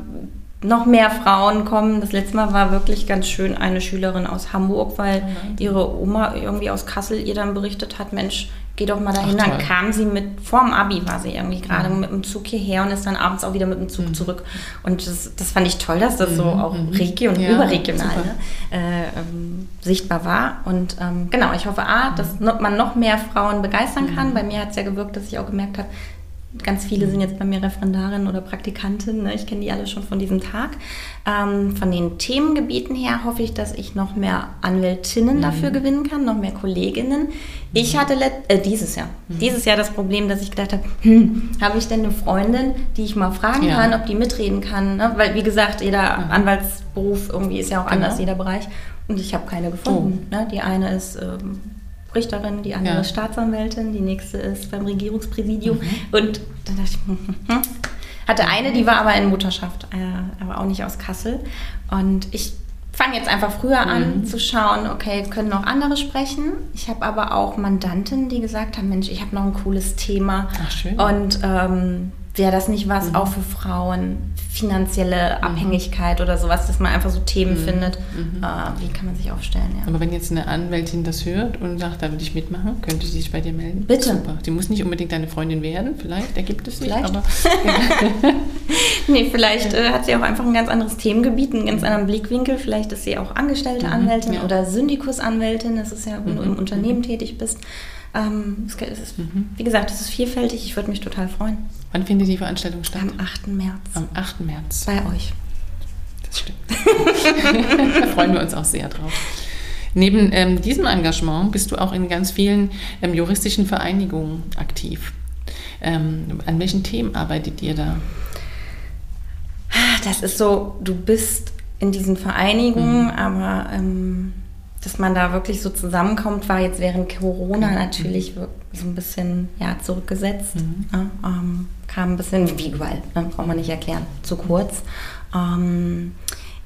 noch mehr Frauen kommen. Das letzte Mal war wirklich ganz schön eine Schülerin aus Hamburg, weil mhm. ihre Oma irgendwie aus Kassel ihr dann berichtet hat, Mensch, geh doch mal dahin. Ach, dann kam sie mit, vorm Abi war sie irgendwie gerade mhm. mit dem Zug hierher und ist dann abends auch wieder mit dem Zug mhm. zurück. Und das, das fand ich toll, dass das so mhm. auch mhm. region, ja, überregional ne, äh, ähm, sichtbar war. Und ähm, genau, ich hoffe, A, dass mhm. man noch mehr Frauen begeistern kann. Bei mir hat es ja gewirkt, dass ich auch gemerkt habe, Ganz viele sind jetzt bei mir Referendarin oder Praktikantin. Ne? Ich kenne die alle schon von diesem Tag. Ähm, von den Themengebieten her hoffe ich, dass ich noch mehr Anwältinnen mhm. dafür gewinnen kann, noch mehr Kolleginnen. Ich hatte äh, dieses Jahr, mhm. dieses Jahr das Problem, dass ich gedacht habe, hm, habe ich denn eine Freundin, die ich mal fragen ja. kann, ob die mitreden kann? Ne? Weil, wie gesagt, jeder mhm. Anwaltsberuf irgendwie ist ja auch genau. anders, jeder Bereich. Und ich habe keine gefunden. Oh. Ne? Die eine ist... Ähm, Richterin, die andere ja. ist Staatsanwältin, die nächste ist beim Regierungspräsidium. Mhm. Und dann dachte ich, hm, hm, hm. hatte eine, die war aber in Mutterschaft, äh, aber auch nicht aus Kassel. Und ich fange jetzt einfach früher an mhm. zu schauen, okay, können noch andere sprechen. Ich habe aber auch Mandanten, die gesagt haben, Mensch, ich habe noch ein cooles Thema. Ach, schön. Und ähm, wäre das nicht was mhm. auch für Frauen, finanzielle mhm. Abhängigkeit oder sowas, dass man einfach so Themen mhm. findet, mhm. äh, wie kann man sich aufstellen. Ja. Aber wenn jetzt eine Anwältin das hört und sagt, da würde ich mitmachen, könnte sie sich bei dir melden? Bitte. Super. Die muss nicht unbedingt deine Freundin werden, vielleicht, ergibt es sich, vielleicht. aber... <laughs> nee, vielleicht äh, hat sie auch einfach ein ganz anderes Themengebiet, einen ganz anderen Blickwinkel, vielleicht ist sie auch angestellte mhm. Anwältin ja. oder Syndikusanwältin, das ist ja, wenn du im mhm. Unternehmen tätig bist. Ähm, es ist, mhm. Wie gesagt, es ist vielfältig. Ich würde mich total freuen. Wann findet die Veranstaltung statt? Am 8. März. Am 8. März. Bei euch. Das stimmt. <laughs> da freuen wir uns auch sehr drauf. Neben ähm, diesem Engagement bist du auch in ganz vielen ähm, juristischen Vereinigungen aktiv. Ähm, an welchen Themen arbeitet ihr da? Das ist so, du bist in diesen Vereinigungen, mhm. aber ähm, dass man da wirklich so zusammenkommt, war jetzt während Corona mhm. natürlich so ein bisschen ja, zurückgesetzt. Mhm. Ja, ähm, kam ein bisschen, wie überall, ne, braucht man nicht erklären, zu kurz. Ähm,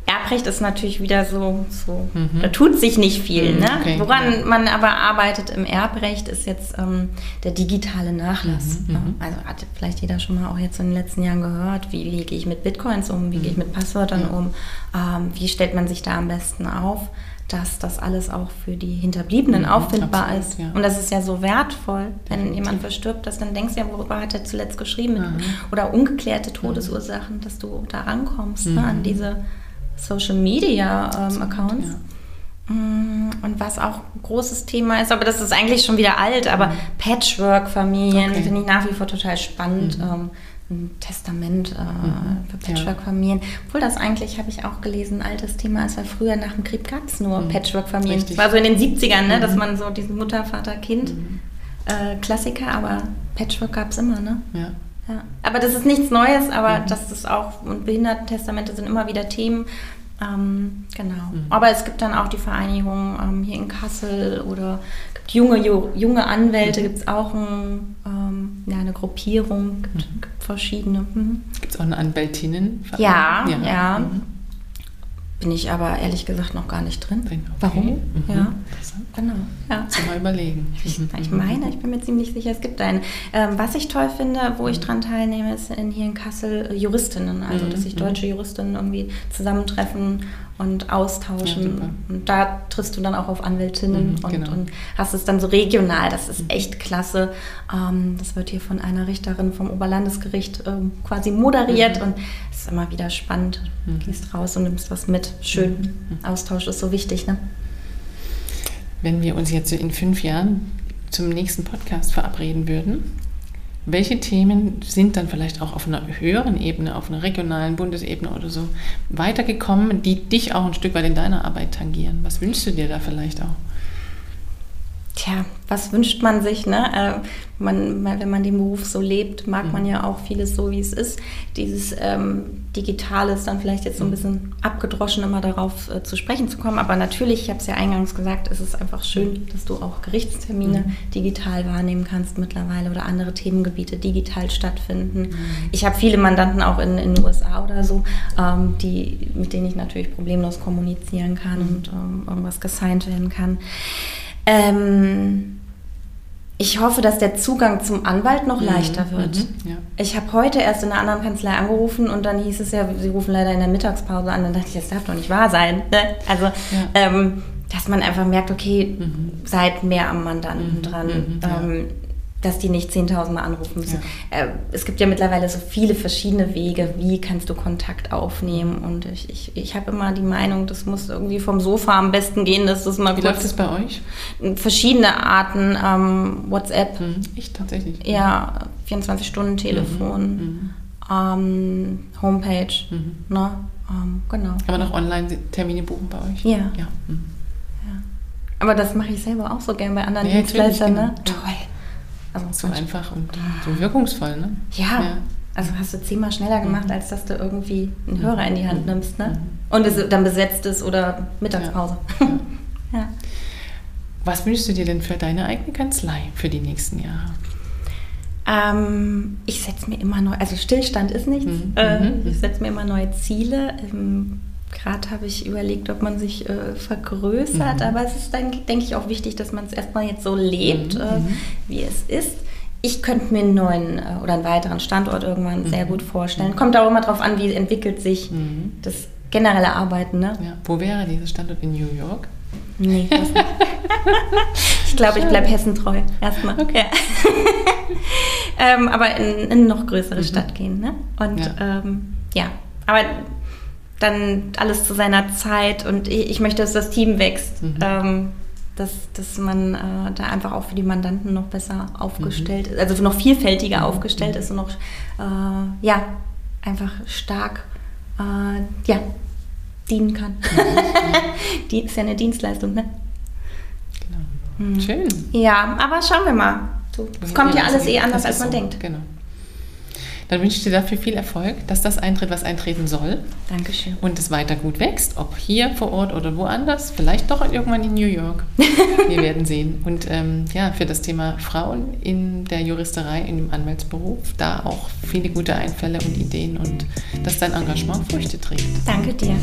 Erbrecht ist natürlich wieder so, so mhm. da tut sich nicht viel. Mhm, ne? Okay, Woran ja. man aber arbeitet im Erbrecht ist jetzt ähm, der digitale Nachlass. Mhm, ne? Mhm. Also hat vielleicht jeder schon mal auch jetzt in den letzten Jahren gehört, wie, wie gehe ich mit Bitcoins um, wie gehe ich mhm. mit Passwörtern um, ähm, wie stellt man sich da am besten auf dass das alles auch für die Hinterbliebenen mhm, auffindbar absolut, ist. Ja. Und das ist ja so wertvoll, wenn Definitiv. jemand verstirbt, dass dann denkst du ja, worüber hat er zuletzt geschrieben? Mhm. Oder ungeklärte Todesursachen, dass du da rankommst mhm. ne, an diese Social Media ähm, Accounts. Ja. Mm, und was auch ein großes Thema ist, aber das ist eigentlich schon wieder alt, aber mhm. Patchwork-Familien okay. finde ich nach wie vor total spannend. Mhm. Ein Testament äh, mhm. für Patchwork-Familien. Obwohl das eigentlich, habe ich auch gelesen, ein altes Thema ist, weil früher nach dem Krieg gab es nur mhm. Patchwork-Familien. Das war so in den 70ern, ne, mhm. dass man so diesen Mutter, Vater, Kind mhm. äh, Klassiker, aber Patchwork gab es immer, ne? Ja. ja. Aber das ist nichts Neues, aber mhm. das ist auch, und Behindertentestamente sind immer wieder Themen, ähm, genau. Mhm. Aber es gibt dann auch die Vereinigung ähm, hier in Kassel oder gibt junge, junge Anwälte, mhm. gibt es auch ein, ähm, ja, eine Gruppierung, gibt, mhm. gibt verschiedene. Mhm. Gibt es auch eine Anwältinnen? Ja, ja. ja. Mhm. Bin ich aber ehrlich gesagt noch gar nicht drin. Okay. Warum? Mhm. Ja, genau. Ja. Kannst mal überlegen. <laughs> Ich, ich, meine, ich bin mir ziemlich sicher, es gibt einen. Ähm, was ich toll finde, wo ich dran teilnehme, ist in, hier in Kassel Juristinnen. Also, dass sich deutsche Juristinnen irgendwie zusammentreffen und austauschen. Ja, und da triffst du dann auch auf Anwältinnen mhm, und, genau. und, hast es dann so regional. Das ist echt klasse. Ähm, das wird hier von einer Richterin vom Oberlandesgericht ähm, quasi moderiert mhm. und es ist immer wieder spannend. Mhm. gehst raus und nimmst was mit. Schön. Mhm. Austausch ist so wichtig. Ne? Wenn wir uns jetzt in fünf Jahren zum nächsten Podcast verabreden würden, welche Themen sind dann vielleicht auch auf einer höheren Ebene, auf einer regionalen Bundesebene oder so weitergekommen, die dich auch ein Stück weit in deiner Arbeit tangieren? Was wünschst du dir da vielleicht auch? Tja, was wünscht man sich? Ne? Äh, man, wenn man den Beruf so lebt, mag mhm. man ja auch vieles so, wie es ist. Dieses ähm, Digitale ist dann vielleicht jetzt so ein mhm. bisschen abgedroschen, immer darauf äh, zu sprechen zu kommen. Aber natürlich, ich habe es ja eingangs gesagt, es ist einfach schön, dass du auch Gerichtstermine mhm. digital wahrnehmen kannst mittlerweile oder andere Themengebiete digital stattfinden. Mhm. Ich habe viele Mandanten auch in, in den USA oder so, ähm, die, mit denen ich natürlich problemlos kommunizieren kann mhm. und ähm, irgendwas gesigned werden kann. Ähm, ich hoffe, dass der Zugang zum Anwalt noch mhm. leichter wird. Mhm. Ja. Ich habe heute erst in einer anderen Kanzlei angerufen und dann hieß es ja, sie rufen leider in der Mittagspause an. Dann dachte ich, das darf doch nicht wahr sein. Ne? Also, ja. ähm, dass man einfach merkt, okay, mhm. seid mehr am Mandanten mhm. dran. Mhm. Ähm, dass die nicht 10.000 Mal anrufen müssen. Ja. Äh, es gibt ja mittlerweile so viele verschiedene Wege, wie kannst du Kontakt aufnehmen. Und ich, ich, ich habe immer die Meinung, das muss irgendwie vom Sofa am besten gehen, dass das mal Wie läuft das bei euch? Verschiedene Arten, ähm, WhatsApp. Mhm. Ich tatsächlich. Ja, 24-Stunden-Telefon, mhm. mhm. ähm, Homepage, mhm. ne? Ähm, genau. Kann man auch Online-Termine buchen bei euch? Ja. ja. Mhm. ja. Aber das mache ich selber auch so gern bei anderen ja, Dienstleistern, ne? Genau. Toll. Also so einfach und so wirkungsvoll, ne? Ja. ja. Also hast du zehnmal schneller gemacht, mhm. als dass du irgendwie einen Hörer in die Hand mhm. nimmst, ne? Mhm. Und es dann besetzt ist oder Mittagspause. Ja. <laughs> ja. Was wünschst du dir denn für deine eigene Kanzlei für die nächsten Jahre? Ähm, ich setze mir immer neu, also Stillstand ist nichts. Mhm. Äh, mhm. ich setze mir immer neue Ziele. Ähm, Gerade habe ich überlegt, ob man sich äh, vergrößert, mhm. aber es ist dann, denke ich, auch wichtig, dass man es erstmal jetzt so lebt, mhm. äh, mhm. wie es ist. Ich könnte mir einen neuen äh, oder einen weiteren Standort irgendwann mhm. sehr gut vorstellen. Kommt auch immer darauf an, wie entwickelt sich mhm. das generelle Arbeiten. Ne? Ja. Wo wäre dieser Standort in New York? Nee, <laughs> ich glaube, ich bleibe Hessen treu. Erstmal. Okay. <laughs> Ähm, aber in, in eine noch größere mhm. Stadt gehen. Ne? Und ja. Ähm, ja, aber dann alles zu seiner Zeit und ich, möchte, dass das Team wächst. Mhm. Ähm, dass, dass man äh, da einfach auch für die Mandanten noch besser aufgestellt ist, mhm. also noch vielfältiger mhm. aufgestellt ist und noch äh, ja, einfach stark äh, ja, dienen kann. Mhm. <laughs> Die ist ja eine Dienstleistung, ne? Genau. Mhm. Schön. Ja, aber schauen wir mal. So, es kommt ja alles eh anders, als man so. denkt. Genau. Dann wünsche ich dir dafür viel Erfolg, dass das eintritt, was eintreten soll. Dankeschön. Und es weiter gut wächst, ob hier vor Ort oder woanders, vielleicht doch irgendwann in New York. <laughs> Wir werden sehen. Und ähm, ja, für das Thema Frauen in der Juristerei, in dem Anwaltsberuf, da auch viele gute Einfälle und Ideen und dass dein Engagement Früchte trägt. Danke dir.